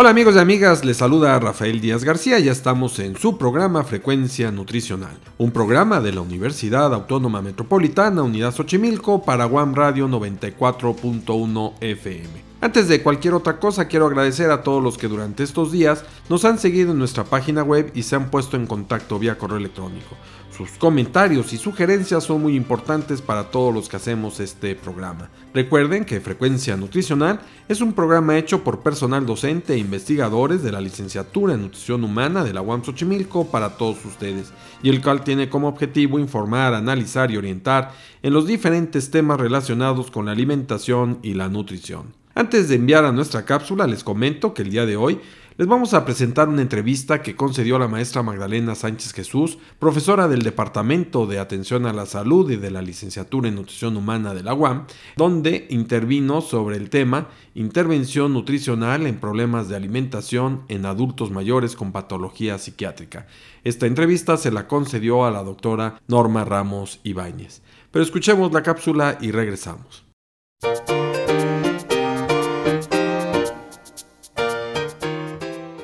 Hola amigos y amigas, les saluda Rafael Díaz García, ya estamos en su programa Frecuencia Nutricional, un programa de la Universidad Autónoma Metropolitana Unidad Xochimilco para One Radio 94.1 FM. Antes de cualquier otra cosa, quiero agradecer a todos los que durante estos días nos han seguido en nuestra página web y se han puesto en contacto vía correo electrónico. Sus comentarios y sugerencias son muy importantes para todos los que hacemos este programa. Recuerden que Frecuencia Nutricional es un programa hecho por personal docente e investigadores de la licenciatura en Nutrición Humana de la UAM Xochimilco para todos ustedes, y el cual tiene como objetivo informar, analizar y orientar en los diferentes temas relacionados con la alimentación y la nutrición. Antes de enviar a nuestra cápsula, les comento que el día de hoy les vamos a presentar una entrevista que concedió la maestra Magdalena Sánchez Jesús, profesora del Departamento de Atención a la Salud y de la Licenciatura en Nutrición Humana de la UAM, donde intervino sobre el tema Intervención nutricional en problemas de alimentación en adultos mayores con patología psiquiátrica. Esta entrevista se la concedió a la doctora Norma Ramos Ibáñez. Pero escuchemos la cápsula y regresamos.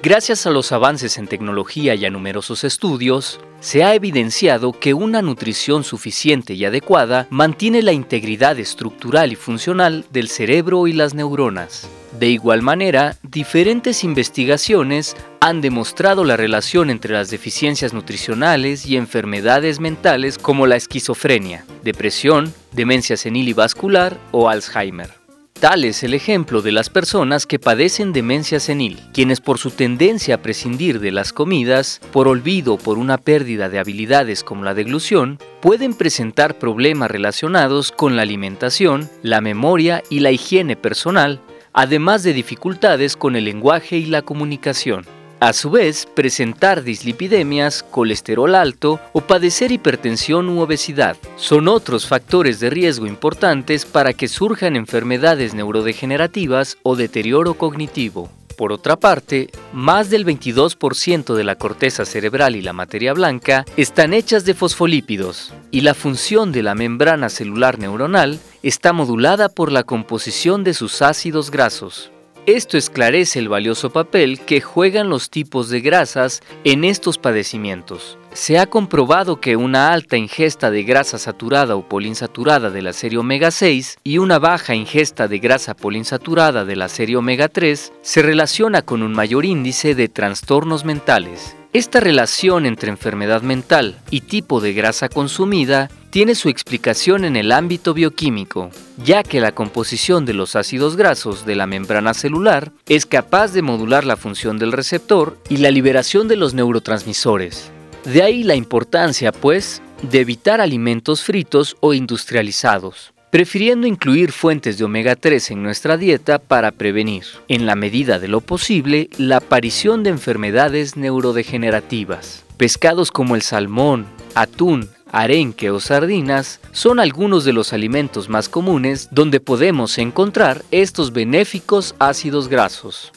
Gracias a los avances en tecnología y a numerosos estudios, se ha evidenciado que una nutrición suficiente y adecuada mantiene la integridad estructural y funcional del cerebro y las neuronas. De igual manera, diferentes investigaciones han demostrado la relación entre las deficiencias nutricionales y enfermedades mentales como la esquizofrenia, depresión, demencia senil y vascular o Alzheimer. Tal es el ejemplo de las personas que padecen demencia senil, quienes por su tendencia a prescindir de las comidas, por olvido por una pérdida de habilidades como la deglución, pueden presentar problemas relacionados con la alimentación, la memoria y la higiene personal, además de dificultades con el lenguaje y la comunicación. A su vez, presentar dislipidemias, colesterol alto o padecer hipertensión u obesidad son otros factores de riesgo importantes para que surjan enfermedades neurodegenerativas o deterioro cognitivo. Por otra parte, más del 22% de la corteza cerebral y la materia blanca están hechas de fosfolípidos, y la función de la membrana celular neuronal está modulada por la composición de sus ácidos grasos. Esto esclarece el valioso papel que juegan los tipos de grasas en estos padecimientos. Se ha comprobado que una alta ingesta de grasa saturada o polinsaturada de la serie omega 6 y una baja ingesta de grasa polinsaturada de la serie omega 3 se relaciona con un mayor índice de trastornos mentales. Esta relación entre enfermedad mental y tipo de grasa consumida tiene su explicación en el ámbito bioquímico, ya que la composición de los ácidos grasos de la membrana celular es capaz de modular la función del receptor y la liberación de los neurotransmisores. De ahí la importancia, pues, de evitar alimentos fritos o industrializados prefiriendo incluir fuentes de omega 3 en nuestra dieta para prevenir, en la medida de lo posible, la aparición de enfermedades neurodegenerativas. Pescados como el salmón, atún, arenque o sardinas son algunos de los alimentos más comunes donde podemos encontrar estos benéficos ácidos grasos.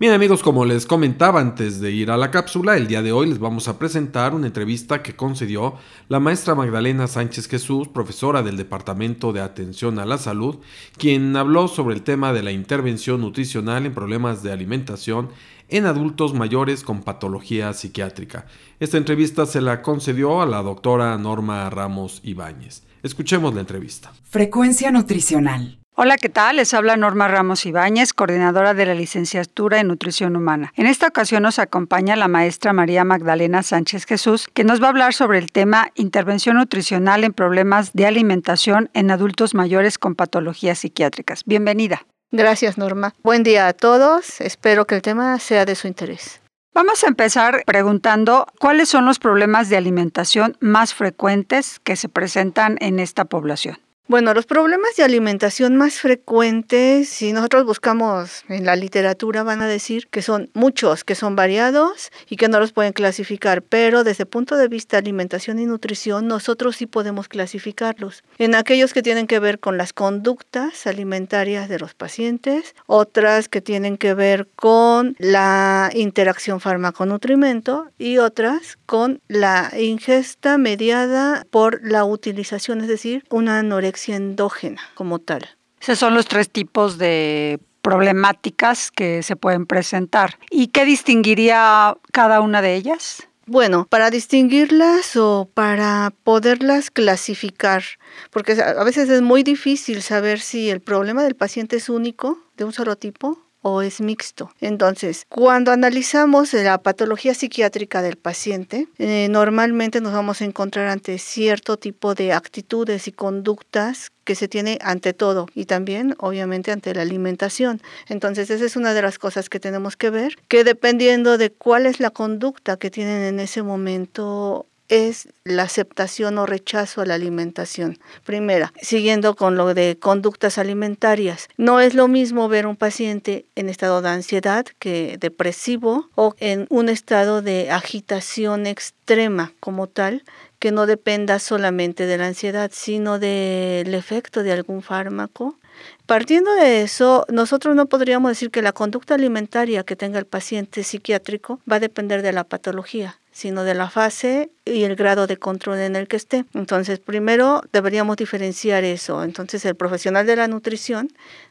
Bien amigos, como les comentaba antes de ir a la cápsula, el día de hoy les vamos a presentar una entrevista que concedió la maestra Magdalena Sánchez Jesús, profesora del Departamento de Atención a la Salud, quien habló sobre el tema de la intervención nutricional en problemas de alimentación en adultos mayores con patología psiquiátrica. Esta entrevista se la concedió a la doctora Norma Ramos Ibáñez. Escuchemos la entrevista. Frecuencia nutricional. Hola, ¿qué tal? Les habla Norma Ramos Ibáñez, coordinadora de la licenciatura en Nutrición Humana. En esta ocasión nos acompaña la maestra María Magdalena Sánchez Jesús, que nos va a hablar sobre el tema intervención nutricional en problemas de alimentación en adultos mayores con patologías psiquiátricas. Bienvenida. Gracias, Norma. Buen día a todos. Espero que el tema sea de su interés. Vamos a empezar preguntando cuáles son los problemas de alimentación más frecuentes que se presentan en esta población. Bueno, los problemas de alimentación más frecuentes, si nosotros buscamos en la literatura, van a decir que son muchos, que son variados y que no los pueden clasificar, pero desde el punto de vista alimentación y nutrición, nosotros sí podemos clasificarlos. En aquellos que tienen que ver con las conductas alimentarias de los pacientes, otras que tienen que ver con la interacción fármaco-nutrimento y otras con la ingesta mediada por la utilización, es decir, una anorexia endógena como tal. Esos son los tres tipos de problemáticas que se pueden presentar. ¿Y qué distinguiría cada una de ellas? Bueno, para distinguirlas o para poderlas clasificar, porque a veces es muy difícil saber si el problema del paciente es único, de un solo tipo, o es mixto. Entonces, cuando analizamos la patología psiquiátrica del paciente, eh, normalmente nos vamos a encontrar ante cierto tipo de actitudes y conductas que se tiene ante todo y también obviamente ante la alimentación. Entonces esa es una de las cosas que tenemos que ver, que dependiendo de cuál es la conducta que tienen en ese momento es la aceptación o rechazo a la alimentación. Primera, siguiendo con lo de conductas alimentarias. No es lo mismo ver un paciente en estado de ansiedad que depresivo o en un estado de agitación extrema como tal que no dependa solamente de la ansiedad, sino del efecto de algún fármaco. Partiendo de eso, nosotros no podríamos decir que la conducta alimentaria que tenga el paciente psiquiátrico va a depender de la patología sino de la fase y el grado de control en el que esté. Entonces, primero deberíamos diferenciar eso. Entonces, el profesional de la nutrición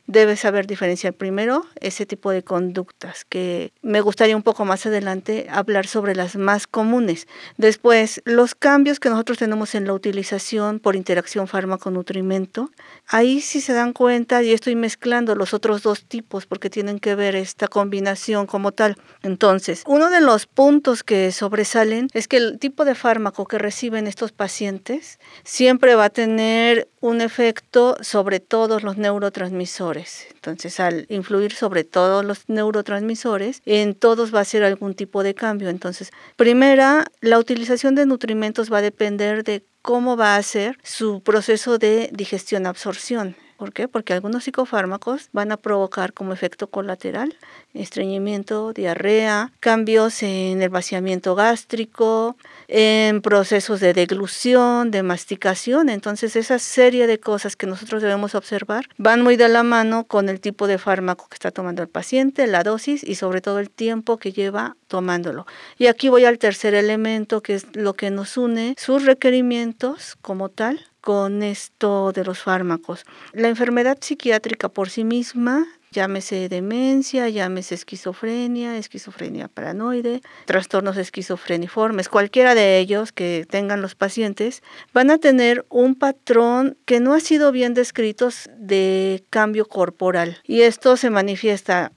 debe saber diferenciar primero ese tipo de conductas, que me gustaría un poco más adelante hablar sobre las más comunes. Después, los cambios que nosotros tenemos en la utilización por interacción fármaco-nutrimento. Ahí sí se dan cuenta, y estoy mezclando los otros dos tipos porque tienen que ver esta combinación como tal. Entonces, uno de los puntos que sobresalen es que el tipo de fármaco que reciben estos pacientes siempre va a tener un efecto sobre todos los neurotransmisores. Entonces, al influir sobre todos los neurotransmisores, en todos va a ser algún tipo de cambio. Entonces, primera, la utilización de nutrimentos va a depender de cómo va a ser su proceso de digestión-absorción. ¿Por qué? Porque algunos psicofármacos van a provocar como efecto colateral estreñimiento, diarrea, cambios en el vaciamiento gástrico, en procesos de deglución, de masticación. Entonces, esa serie de cosas que nosotros debemos observar van muy de la mano con el tipo de fármaco que está tomando el paciente, la dosis y sobre todo el tiempo que lleva tomándolo. Y aquí voy al tercer elemento, que es lo que nos une, sus requerimientos como tal con esto de los fármacos. La enfermedad psiquiátrica por sí misma llámese demencia, llámese esquizofrenia, esquizofrenia paranoide, trastornos esquizofreniformes, cualquiera de ellos que tengan los pacientes, van a tener un patrón que no ha sido bien descrito de cambio corporal. Y esto se manifiesta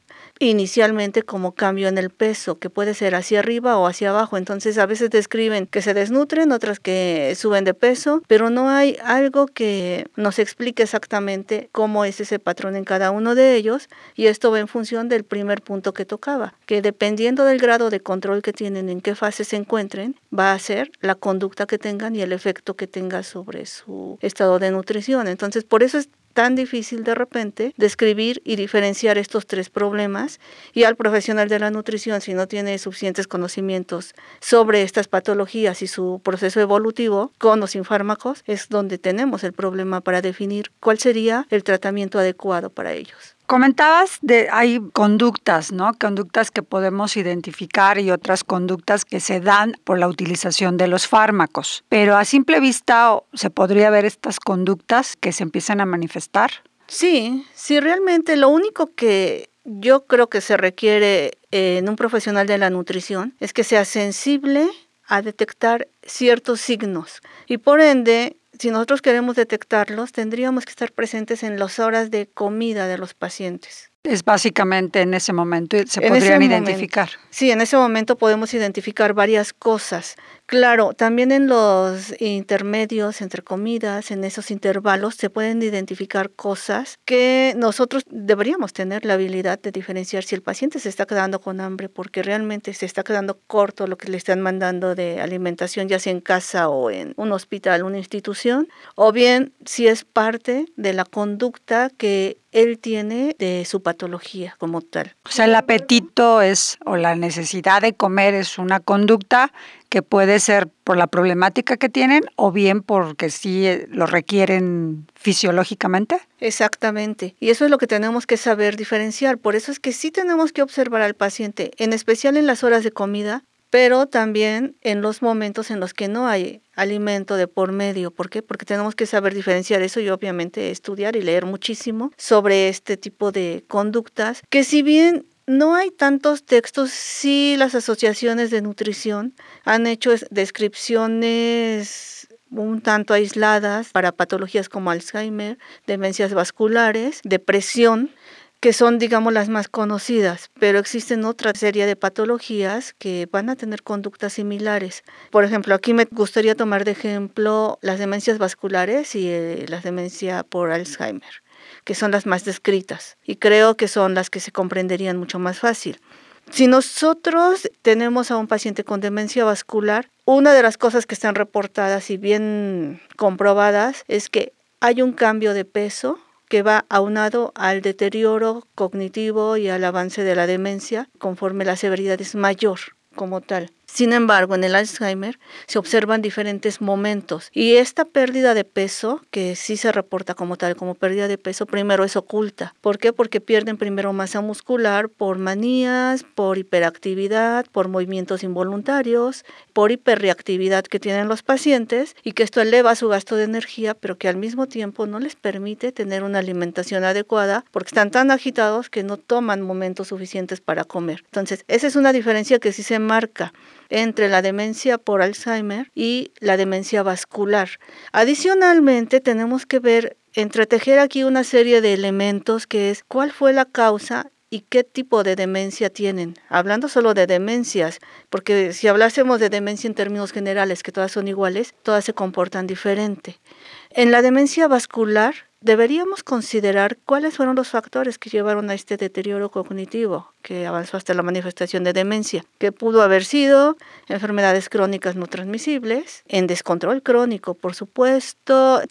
inicialmente como cambio en el peso, que puede ser hacia arriba o hacia abajo. Entonces a veces describen que se desnutren, otras que suben de peso, pero no hay algo que nos explique exactamente cómo es ese patrón en cada uno de ellos y esto va en función del primer punto que tocaba, que dependiendo del grado de control que tienen, en qué fase se encuentren, va a ser la conducta que tengan y el efecto que tenga sobre su estado de nutrición. Entonces por eso es tan difícil de repente describir y diferenciar estos tres problemas y al profesional de la nutrición si no tiene suficientes conocimientos sobre estas patologías y su proceso evolutivo con o sin fármacos es donde tenemos el problema para definir cuál sería el tratamiento adecuado para ellos. Comentabas de hay conductas, ¿no? Conductas que podemos identificar y otras conductas que se dan por la utilización de los fármacos. Pero a simple vista se podría ver estas conductas que se empiezan a manifestar. Sí, sí, realmente lo único que yo creo que se requiere en un profesional de la nutrición es que sea sensible a detectar ciertos signos y por ende si nosotros queremos detectarlos, tendríamos que estar presentes en las horas de comida de los pacientes. Es básicamente en ese momento se podrían identificar. sí, en ese momento podemos identificar varias cosas. Claro, también en los intermedios entre comidas, en esos intervalos, se pueden identificar cosas que nosotros deberíamos tener la habilidad de diferenciar si el paciente se está quedando con hambre porque realmente se está quedando corto lo que le están mandando de alimentación, ya sea en casa o en un hospital, una institución, o bien si es parte de la conducta que él tiene de su patología como tal. O sea, el apetito es o la necesidad de comer es una conducta que puede ser por la problemática que tienen o bien porque sí eh, lo requieren fisiológicamente. Exactamente. Y eso es lo que tenemos que saber diferenciar. Por eso es que sí tenemos que observar al paciente, en especial en las horas de comida, pero también en los momentos en los que no hay alimento de por medio. ¿Por qué? Porque tenemos que saber diferenciar eso y obviamente estudiar y leer muchísimo sobre este tipo de conductas que si bien no hay tantos textos, sí las asociaciones de nutrición han hecho descripciones un tanto aisladas para patologías como Alzheimer, demencias vasculares, depresión, que son, digamos, las más conocidas, pero existen otra serie de patologías que van a tener conductas similares. Por ejemplo, aquí me gustaría tomar de ejemplo las demencias vasculares y eh, la demencia por Alzheimer, que son las más descritas y creo que son las que se comprenderían mucho más fácil. Si nosotros tenemos a un paciente con demencia vascular, una de las cosas que están reportadas y bien comprobadas es que hay un cambio de peso que va aunado al deterioro cognitivo y al avance de la demencia conforme la severidad es mayor como tal. Sin embargo, en el Alzheimer se observan diferentes momentos y esta pérdida de peso, que sí se reporta como tal, como pérdida de peso, primero es oculta. ¿Por qué? Porque pierden primero masa muscular por manías, por hiperactividad, por movimientos involuntarios, por hiperreactividad que tienen los pacientes y que esto eleva su gasto de energía, pero que al mismo tiempo no les permite tener una alimentación adecuada porque están tan agitados que no toman momentos suficientes para comer. Entonces, esa es una diferencia que sí se marca entre la demencia por Alzheimer y la demencia vascular. Adicionalmente, tenemos que ver, entretejer aquí una serie de elementos que es cuál fue la causa y qué tipo de demencia tienen. Hablando solo de demencias, porque si hablásemos de demencia en términos generales, que todas son iguales, todas se comportan diferente. En la demencia vascular, deberíamos considerar cuáles fueron los factores que llevaron a este deterioro cognitivo que avanzó hasta la manifestación de demencia, que pudo haber sido enfermedades crónicas no transmisibles, en descontrol crónico, por supuesto,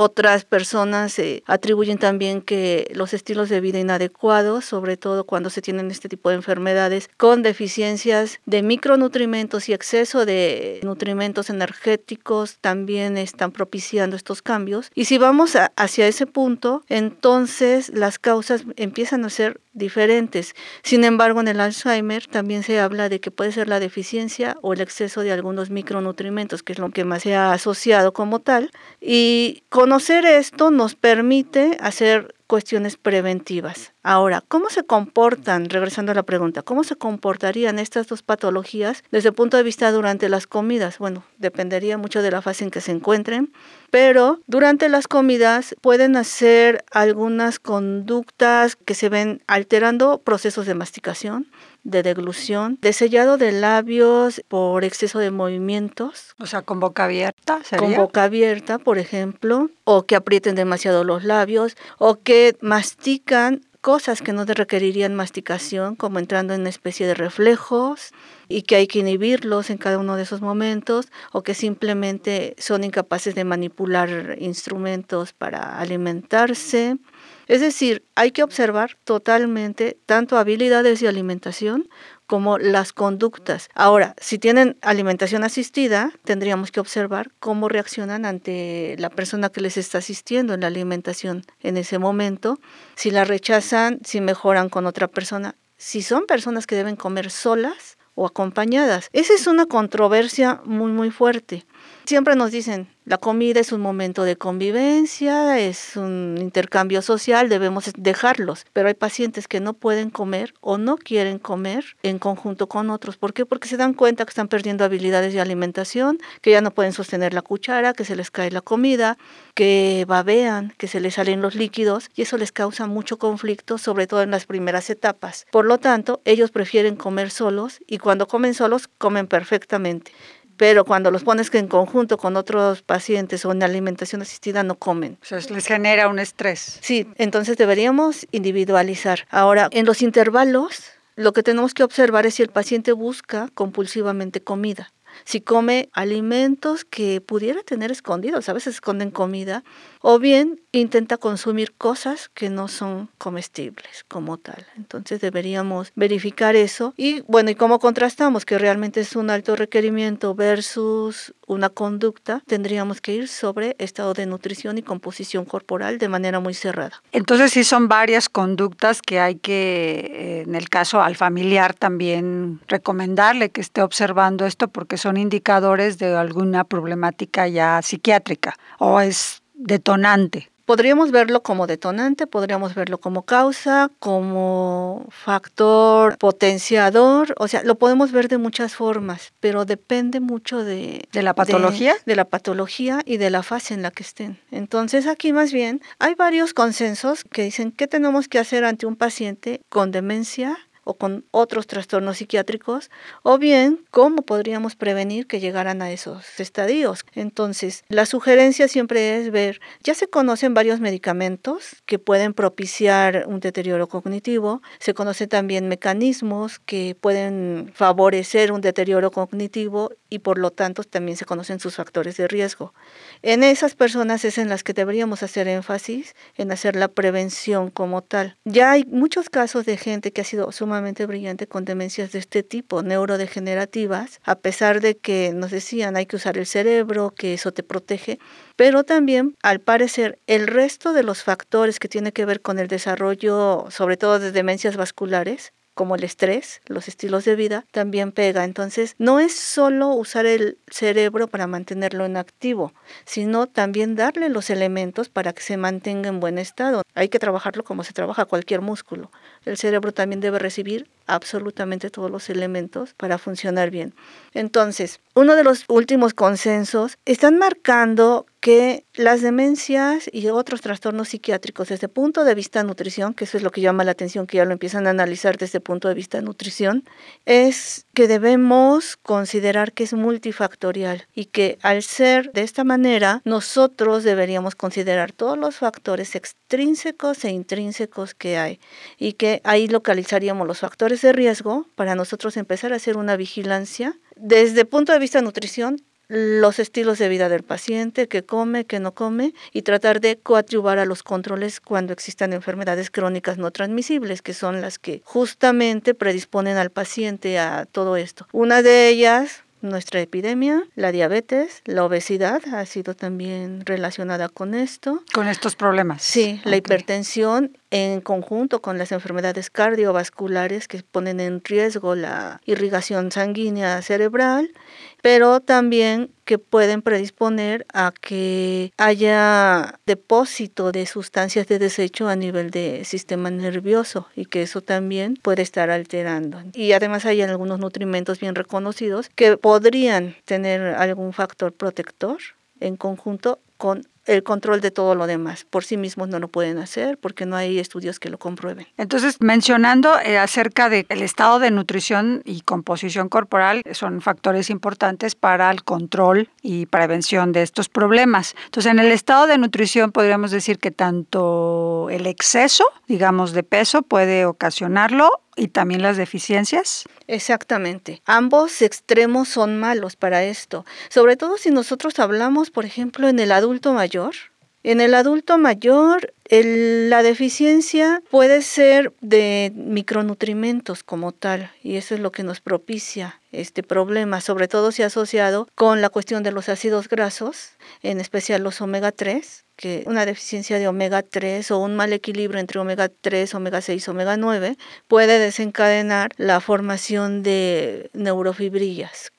otras personas eh, atribuyen también que los estilos de vida inadecuados, sobre todo cuando se tienen este tipo de enfermedades con deficiencias de micronutrimentos y exceso de nutrimentos energéticos, también están propiciando estos cambios. Y si vamos hacia ese punto, entonces las causas empiezan a ser diferentes. Sin embargo, en el Alzheimer también se habla de que puede ser la deficiencia o el exceso de algunos micronutrimentos, que es lo que más se ha asociado como tal. Y conocer esto nos permite hacer cuestiones preventivas. Ahora, ¿cómo se comportan, regresando a la pregunta, cómo se comportarían estas dos patologías desde el punto de vista durante las comidas? Bueno, dependería mucho de la fase en que se encuentren, pero durante las comidas pueden hacer algunas conductas que se ven alterando procesos de masticación, de deglución, de sellado de labios por exceso de movimientos. O sea, con boca abierta, ¿sería? Con boca abierta, por ejemplo, o que aprieten demasiado los labios, o que mastican cosas que no requerirían masticación, como entrando en una especie de reflejos y que hay que inhibirlos en cada uno de esos momentos, o que simplemente son incapaces de manipular instrumentos para alimentarse es decir, hay que observar totalmente tanto habilidades de alimentación como las conductas. Ahora, si tienen alimentación asistida, tendríamos que observar cómo reaccionan ante la persona que les está asistiendo en la alimentación en ese momento, si la rechazan, si mejoran con otra persona, si son personas que deben comer solas o acompañadas. Esa es una controversia muy muy fuerte Siempre nos dicen, la comida es un momento de convivencia, es un intercambio social, debemos dejarlos, pero hay pacientes que no pueden comer o no quieren comer en conjunto con otros. ¿Por qué? Porque se dan cuenta que están perdiendo habilidades de alimentación, que ya no pueden sostener la cuchara, que se les cae la comida, que babean, que se les salen los líquidos y eso les causa mucho conflicto, sobre todo en las primeras etapas. Por lo tanto, ellos prefieren comer solos y cuando comen solos comen perfectamente pero cuando los pones en conjunto con otros pacientes o en alimentación asistida no comen. O sea, les genera un estrés. Sí, entonces deberíamos individualizar. Ahora, en los intervalos, lo que tenemos que observar es si el paciente busca compulsivamente comida si come alimentos que pudiera tener escondidos, a veces esconden comida, o bien intenta consumir cosas que no son comestibles como tal. Entonces deberíamos verificar eso y bueno, ¿y cómo contrastamos que realmente es un alto requerimiento versus una conducta? Tendríamos que ir sobre estado de nutrición y composición corporal de manera muy cerrada. Entonces sí son varias conductas que hay que, eh, en el caso al familiar también recomendarle que esté observando esto porque son indicadores de alguna problemática ya psiquiátrica o es detonante. Podríamos verlo como detonante, podríamos verlo como causa, como factor potenciador, o sea, lo podemos ver de muchas formas, pero depende mucho de... ¿De la patología? De, de la patología y de la fase en la que estén. Entonces aquí más bien hay varios consensos que dicen qué tenemos que hacer ante un paciente con demencia o con otros trastornos psiquiátricos, o bien cómo podríamos prevenir que llegaran a esos estadios. Entonces, la sugerencia siempre es ver, ya se conocen varios medicamentos que pueden propiciar un deterioro cognitivo, se conocen también mecanismos que pueden favorecer un deterioro cognitivo y por lo tanto también se conocen sus factores de riesgo. En esas personas es en las que deberíamos hacer énfasis en hacer la prevención como tal. Ya hay muchos casos de gente que ha sido sumamente brillante con demencias de este tipo, neurodegenerativas, a pesar de que nos decían hay que usar el cerebro, que eso te protege, pero también al parecer el resto de los factores que tiene que ver con el desarrollo, sobre todo de demencias vasculares, como el estrés, los estilos de vida, también pega. Entonces, no es solo usar el cerebro para mantenerlo en activo, sino también darle los elementos para que se mantenga en buen estado. Hay que trabajarlo como se trabaja cualquier músculo. El cerebro también debe recibir absolutamente todos los elementos para funcionar bien. Entonces, uno de los últimos consensos están marcando que las demencias y otros trastornos psiquiátricos desde el punto de vista nutrición, que eso es lo que llama la atención, que ya lo empiezan a analizar desde el punto de vista nutrición, es que debemos considerar que es multifactorial y que al ser de esta manera, nosotros deberíamos considerar todos los factores extrínsecos e intrínsecos que hay y que ahí localizaríamos los factores de riesgo para nosotros empezar a hacer una vigilancia desde el punto de vista de nutrición los estilos de vida del paciente, que come, que no come, y tratar de coadyuvar a los controles cuando existan enfermedades crónicas no transmisibles, que son las que justamente predisponen al paciente a todo esto. Una de ellas, nuestra epidemia, la diabetes, la obesidad ha sido también relacionada con esto. Con estos problemas. Sí, la hipertensión en conjunto con las enfermedades cardiovasculares que ponen en riesgo la irrigación sanguínea cerebral, pero también que pueden predisponer a que haya depósito de sustancias de desecho a nivel de sistema nervioso y que eso también puede estar alterando. Y además hay algunos nutrimentos bien reconocidos que podrían tener algún factor protector en conjunto con el control de todo lo demás. Por sí mismos no lo pueden hacer porque no hay estudios que lo comprueben. Entonces, mencionando eh, acerca del estado de nutrición y composición corporal, son factores importantes para el control y prevención de estos problemas. Entonces, en el estado de nutrición podríamos decir que tanto el exceso, digamos, de peso puede ocasionarlo y también las deficiencias. Exactamente. Ambos extremos son malos para esto. Sobre todo si nosotros hablamos, por ejemplo, en el adulto mayor. En el adulto mayor, la deficiencia puede ser de micronutrimentos como tal, y eso es lo que nos propicia este problema, sobre todo si asociado con la cuestión de los ácidos grasos, en especial los omega 3, que una deficiencia de omega 3 o un mal equilibrio entre omega 3, omega 6, omega 9 puede desencadenar la formación de neurofibrillas.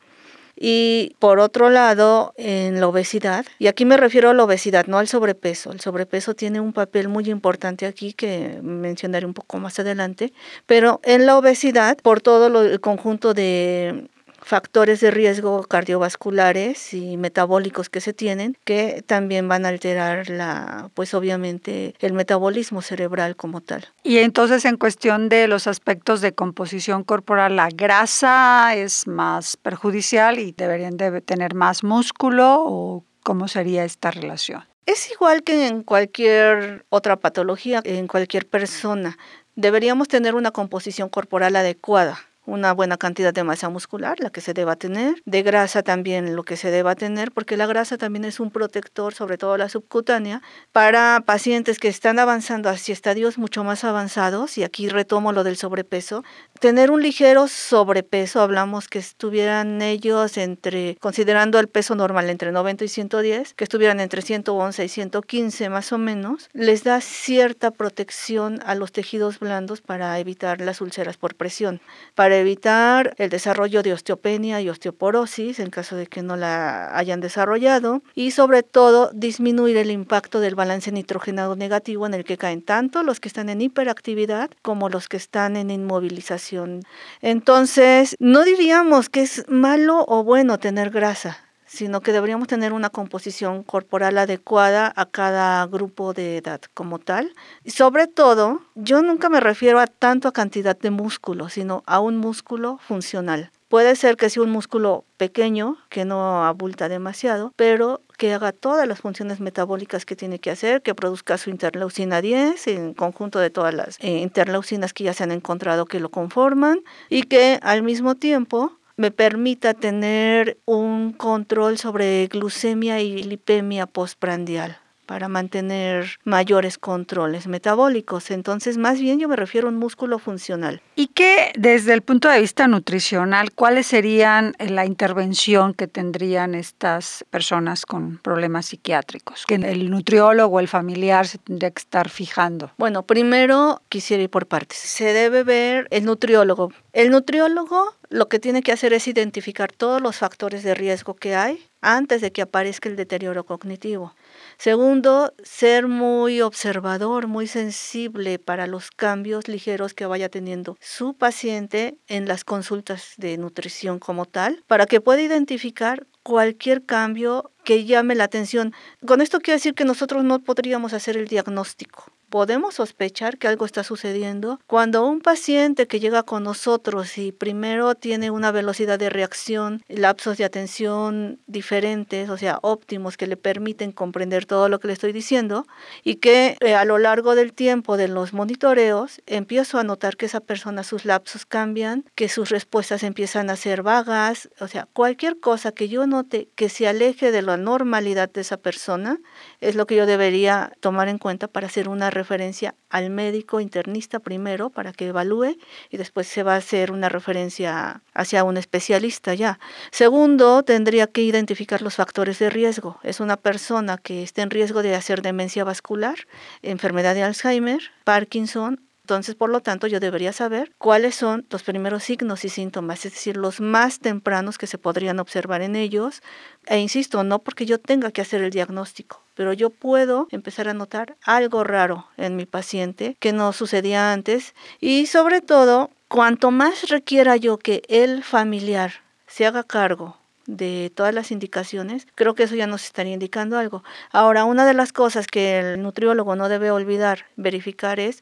Y por otro lado, en la obesidad, y aquí me refiero a la obesidad, no al sobrepeso. El sobrepeso tiene un papel muy importante aquí que mencionaré un poco más adelante, pero en la obesidad, por todo el conjunto de factores de riesgo cardiovasculares y metabólicos que se tienen que también van a alterar la pues obviamente el metabolismo cerebral como tal. Y entonces en cuestión de los aspectos de composición corporal, la grasa es más perjudicial y deberían de tener más músculo o cómo sería esta relación? Es igual que en cualquier otra patología, en cualquier persona. Deberíamos tener una composición corporal adecuada una buena cantidad de masa muscular, la que se deba tener, de grasa también lo que se deba tener, porque la grasa también es un protector, sobre todo la subcutánea, para pacientes que están avanzando hacia estadios mucho más avanzados, y aquí retomo lo del sobrepeso, tener un ligero sobrepeso, hablamos que estuvieran ellos entre, considerando el peso normal entre 90 y 110, que estuvieran entre 111 y 115 más o menos, les da cierta protección a los tejidos blandos para evitar las úlceras por presión, para evitar el desarrollo de osteopenia y osteoporosis en caso de que no la hayan desarrollado y sobre todo disminuir el impacto del balance nitrogenado negativo en el que caen tanto los que están en hiperactividad como los que están en inmovilización. Entonces, no diríamos que es malo o bueno tener grasa sino que deberíamos tener una composición corporal adecuada a cada grupo de edad como tal. Y sobre todo, yo nunca me refiero a tanto a cantidad de músculo, sino a un músculo funcional. Puede ser que sea un músculo pequeño, que no abulta demasiado, pero que haga todas las funciones metabólicas que tiene que hacer, que produzca su interleucina 10 en conjunto de todas las eh, interleucinas que ya se han encontrado que lo conforman y que al mismo tiempo me permita tener un control sobre glucemia y lipemia postprandial para mantener mayores controles metabólicos. Entonces, más bien yo me refiero a un músculo funcional. ¿Y qué, desde el punto de vista nutricional, cuáles serían la intervención que tendrían estas personas con problemas psiquiátricos? Que el nutriólogo el familiar se tendría que estar fijando. Bueno, primero quisiera ir por partes. Se debe ver el nutriólogo. El nutriólogo lo que tiene que hacer es identificar todos los factores de riesgo que hay antes de que aparezca el deterioro cognitivo. Segundo, ser muy observador, muy sensible para los cambios ligeros que vaya teniendo su paciente en las consultas de nutrición como tal, para que pueda identificar cualquier cambio que llame la atención. Con esto quiero decir que nosotros no podríamos hacer el diagnóstico podemos sospechar que algo está sucediendo cuando un paciente que llega con nosotros y primero tiene una velocidad de reacción, lapsos de atención diferentes, o sea, óptimos, que le permiten comprender todo lo que le estoy diciendo, y que eh, a lo largo del tiempo de los monitoreos empiezo a notar que esa persona sus lapsos cambian, que sus respuestas empiezan a ser vagas, o sea, cualquier cosa que yo note que se aleje de la normalidad de esa persona es lo que yo debería tomar en cuenta para hacer una referencia al médico internista primero para que evalúe y después se va a hacer una referencia hacia un especialista ya. Segundo, tendría que identificar los factores de riesgo. Es una persona que esté en riesgo de hacer demencia vascular, enfermedad de Alzheimer, Parkinson entonces, por lo tanto, yo debería saber cuáles son los primeros signos y síntomas, es decir, los más tempranos que se podrían observar en ellos. E insisto, no porque yo tenga que hacer el diagnóstico, pero yo puedo empezar a notar algo raro en mi paciente que no sucedía antes y sobre todo, cuanto más requiera yo que el familiar se haga cargo de todas las indicaciones, creo que eso ya nos estaría indicando algo. Ahora, una de las cosas que el nutriólogo no debe olvidar verificar es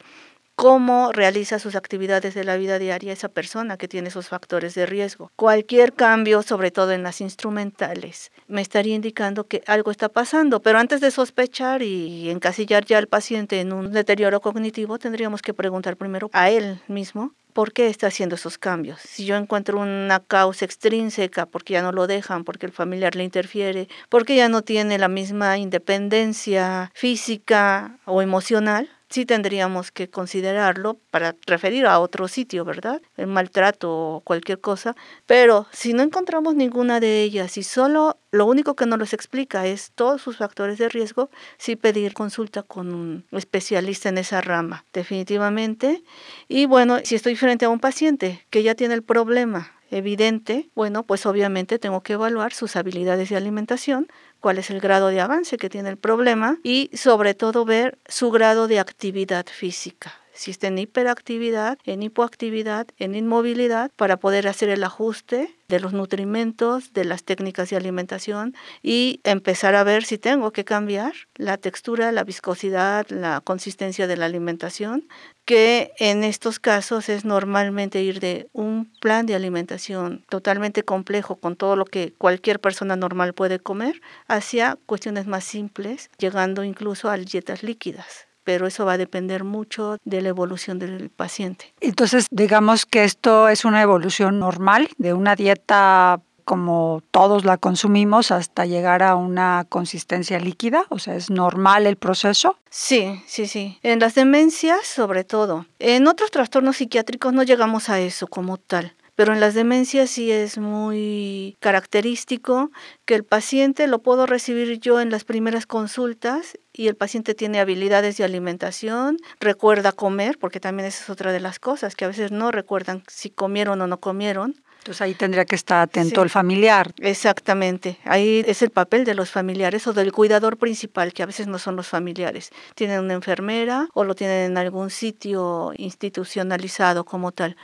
cómo realiza sus actividades de la vida diaria esa persona que tiene esos factores de riesgo. Cualquier cambio, sobre todo en las instrumentales, me estaría indicando que algo está pasando, pero antes de sospechar y encasillar ya al paciente en un deterioro cognitivo, tendríamos que preguntar primero a él mismo por qué está haciendo esos cambios. Si yo encuentro una causa extrínseca, porque ya no lo dejan, porque el familiar le interfiere, porque ya no tiene la misma independencia física o emocional, sí tendríamos que considerarlo para referir a otro sitio, ¿verdad? El maltrato o cualquier cosa. Pero si no encontramos ninguna de ellas y solo lo único que nos los explica es todos sus factores de riesgo, sí pedir consulta con un especialista en esa rama, definitivamente. Y bueno, si estoy frente a un paciente que ya tiene el problema, evidente, bueno, pues obviamente tengo que evaluar sus habilidades de alimentación, cuál es el grado de avance que tiene el problema y sobre todo ver su grado de actividad física si en hiperactividad, en hipoactividad, en inmovilidad, para poder hacer el ajuste de los nutrimentos, de las técnicas de alimentación y empezar a ver si tengo que cambiar la textura, la viscosidad, la consistencia de la alimentación, que en estos casos es normalmente ir de un plan de alimentación totalmente complejo con todo lo que cualquier persona normal puede comer hacia cuestiones más simples, llegando incluso a dietas líquidas pero eso va a depender mucho de la evolución del paciente. Entonces, digamos que esto es una evolución normal de una dieta como todos la consumimos hasta llegar a una consistencia líquida? O sea, ¿es normal el proceso? Sí, sí, sí. En las demencias, sobre todo. En otros trastornos psiquiátricos no llegamos a eso como tal. Pero en las demencias sí es muy característico que el paciente lo puedo recibir yo en las primeras consultas y el paciente tiene habilidades de alimentación, recuerda comer, porque también esa es otra de las cosas, que a veces no recuerdan si comieron o no comieron. Entonces ahí tendría que estar atento el familiar. Exactamente, ahí es el papel de los familiares o del cuidador principal, que a veces no son los familiares. Tienen una enfermera o lo tienen en algún sitio institucionalizado como tal.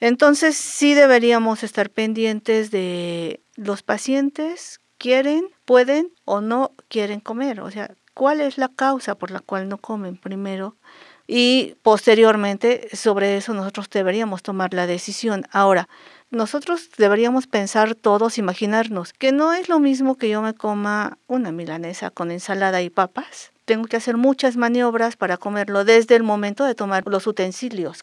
Entonces sí deberíamos estar pendientes de los pacientes quieren, pueden o no quieren comer. O sea, ¿cuál es la causa por la cual no comen primero? Y posteriormente sobre eso nosotros deberíamos tomar la decisión. Ahora, nosotros deberíamos pensar todos, imaginarnos que no es lo mismo que yo me coma una milanesa con ensalada y papas. Tengo que hacer muchas maniobras para comerlo desde el momento de tomar los utensilios.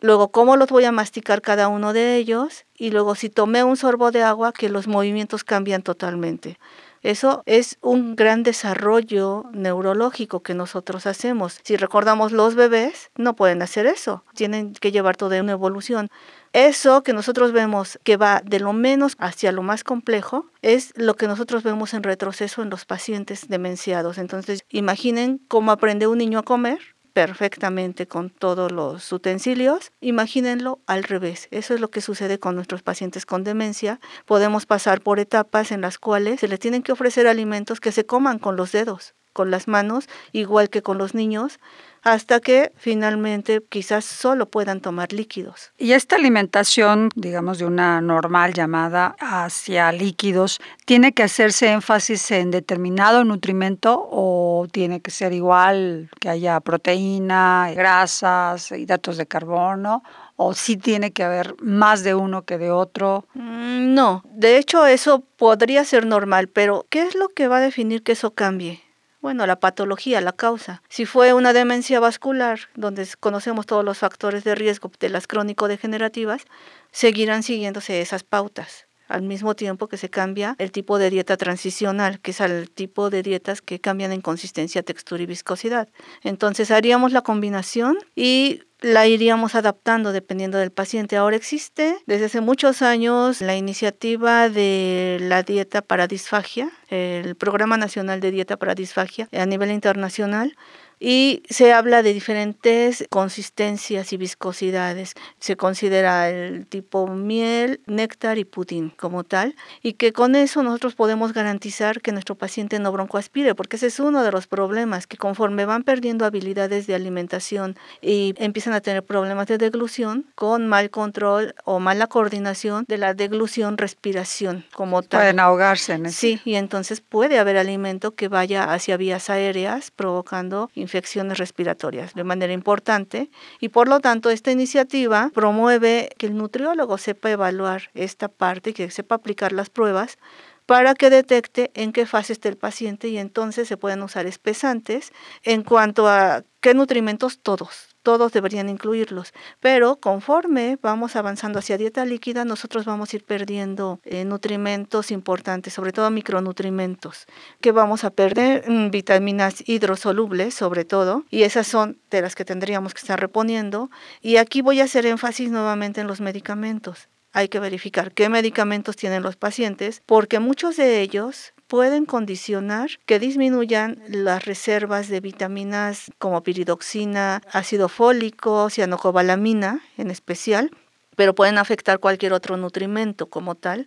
Luego, cómo los voy a masticar cada uno de ellos. Y luego, si tomé un sorbo de agua, que los movimientos cambian totalmente. Eso es un gran desarrollo neurológico que nosotros hacemos. Si recordamos los bebés, no pueden hacer eso. Tienen que llevar toda una evolución. Eso que nosotros vemos que va de lo menos hacia lo más complejo es lo que nosotros vemos en retroceso en los pacientes demenciados. Entonces, imaginen cómo aprende un niño a comer perfectamente con todos los utensilios. Imagínenlo al revés. Eso es lo que sucede con nuestros pacientes con demencia. Podemos pasar por etapas en las cuales se les tienen que ofrecer alimentos que se coman con los dedos, con las manos, igual que con los niños hasta que finalmente quizás solo puedan tomar líquidos. Y esta alimentación, digamos, de una normal llamada hacia líquidos, ¿tiene que hacerse énfasis en determinado nutrimento o tiene que ser igual que haya proteína, grasas, hidratos de carbono? ¿O sí tiene que haber más de uno que de otro? Mm, no, de hecho eso podría ser normal, pero ¿qué es lo que va a definir que eso cambie? Bueno, la patología, la causa. Si fue una demencia vascular, donde conocemos todos los factores de riesgo de las crónico-degenerativas, seguirán siguiéndose esas pautas al mismo tiempo que se cambia el tipo de dieta transicional, que es el tipo de dietas que cambian en consistencia, textura y viscosidad. Entonces haríamos la combinación y la iríamos adaptando dependiendo del paciente. Ahora existe desde hace muchos años la iniciativa de la dieta para disfagia, el Programa Nacional de Dieta para Disfagia a nivel internacional, y se habla de diferentes consistencias y viscosidades. Se considera el tipo miel, néctar y pudín como tal y que con eso nosotros podemos garantizar que nuestro paciente no broncoaspire porque ese es uno de los problemas que conforme van perdiendo habilidades de alimentación y empiezan a tener problemas de deglución con mal control o mala coordinación de la deglución respiración como tal. Pueden ahogarse en eso. Sí, y entonces puede haber alimento que vaya hacia vías aéreas provocando infecciones infecciones respiratorias de manera importante y por lo tanto esta iniciativa promueve que el nutriólogo sepa evaluar esta parte, que sepa aplicar las pruebas para que detecte en qué fase está el paciente y entonces se pueden usar espesantes en cuanto a qué nutrimentos todos, todos deberían incluirlos, pero conforme vamos avanzando hacia dieta líquida, nosotros vamos a ir perdiendo eh, nutrimentos importantes, sobre todo micronutrimentos, que vamos a perder mm, vitaminas hidrosolubles, sobre todo, y esas son de las que tendríamos que estar reponiendo. Y aquí voy a hacer énfasis nuevamente en los medicamentos hay que verificar qué medicamentos tienen los pacientes, porque muchos de ellos pueden condicionar que disminuyan las reservas de vitaminas como piridoxina, ácido fólico, cianocobalamina en especial, pero pueden afectar cualquier otro nutrimento como tal.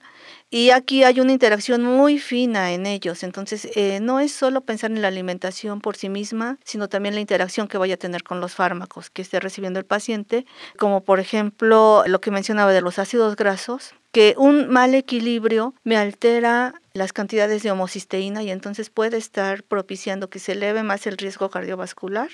Y aquí hay una interacción muy fina en ellos. Entonces, eh, no es solo pensar en la alimentación por sí misma, sino también la interacción que vaya a tener con los fármacos que esté recibiendo el paciente, como por ejemplo lo que mencionaba de los ácidos grasos, que un mal equilibrio me altera las cantidades de homocisteína y entonces puede estar propiciando que se eleve más el riesgo cardiovascular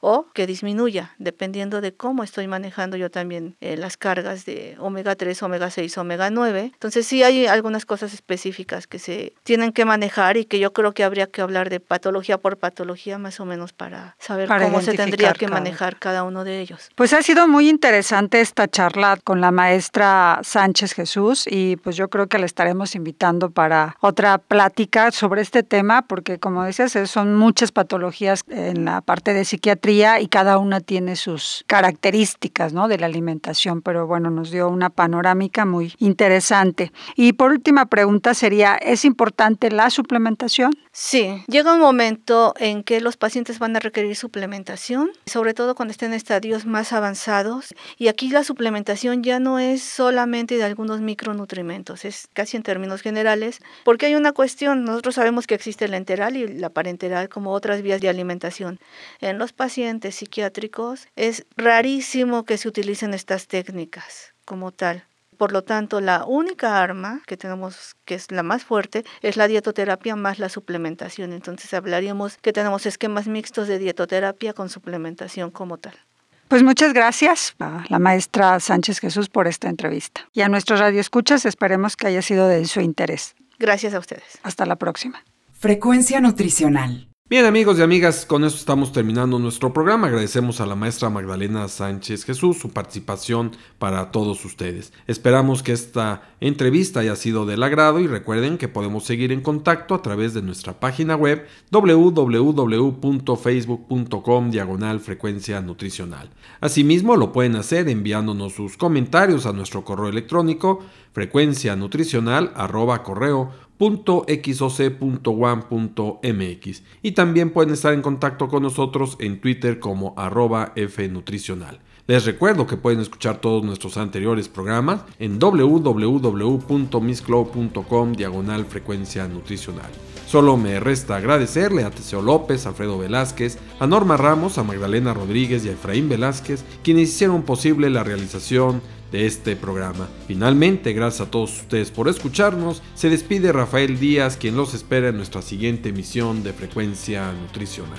o que disminuya, dependiendo de cómo estoy manejando yo también eh, las cargas de omega 3, omega 6, omega 9. Entonces sí hay algunas cosas específicas que se tienen que manejar y que yo creo que habría que hablar de patología por patología más o menos para saber cómo se tendría que manejar cada uno de ellos. Pues ha sido muy interesante esta charla con la maestra Sánchez Jesús y pues yo creo que le estaremos invitando para otra plática sobre este tema, porque como decías, son muchas patologías en la parte de psiquiatría y cada una tiene sus características ¿no? de la alimentación, pero bueno, nos dio una panorámica muy interesante. Y por última pregunta sería, ¿es importante la suplementación? Sí, llega un momento en que los pacientes van a requerir suplementación, sobre todo cuando estén en estadios más avanzados, y aquí la suplementación ya no es solamente de algunos micronutrimentos, es casi en términos generales, porque hay una cuestión, nosotros sabemos que existe la enteral y la parenteral como otras vías de alimentación. En los pacientes psiquiátricos es rarísimo que se utilicen estas técnicas como tal. Por lo tanto, la única arma que tenemos, que es la más fuerte, es la dietoterapia más la suplementación. Entonces hablaríamos que tenemos esquemas mixtos de dietoterapia con suplementación como tal. Pues muchas gracias a la maestra Sánchez Jesús por esta entrevista. Y a nuestros radioescuchas esperemos que haya sido de su interés. Gracias a ustedes. Hasta la próxima. Frecuencia nutricional. Bien amigos y amigas, con esto estamos terminando nuestro programa. Agradecemos a la maestra Magdalena Sánchez Jesús su participación para todos ustedes. Esperamos que esta entrevista haya sido del agrado y recuerden que podemos seguir en contacto a través de nuestra página web www.facebook.com diagonal frecuencia nutricional. Asimismo lo pueden hacer enviándonos sus comentarios a nuestro correo electrónico frecuencia nutricional arroba correo .xoc.1.mx y también pueden estar en contacto con nosotros en Twitter como arroba fnutricional. Les recuerdo que pueden escuchar todos nuestros anteriores programas en www.missclow.com diagonal frecuencia nutricional. Solo me resta agradecerle a Teseo López, Alfredo Velázquez, a Norma Ramos, a Magdalena Rodríguez y a Efraín Velázquez, quienes hicieron posible la realización de este programa. Finalmente, gracias a todos ustedes por escucharnos, se despide Rafael Díaz, quien los espera en nuestra siguiente emisión de Frecuencia Nutricional.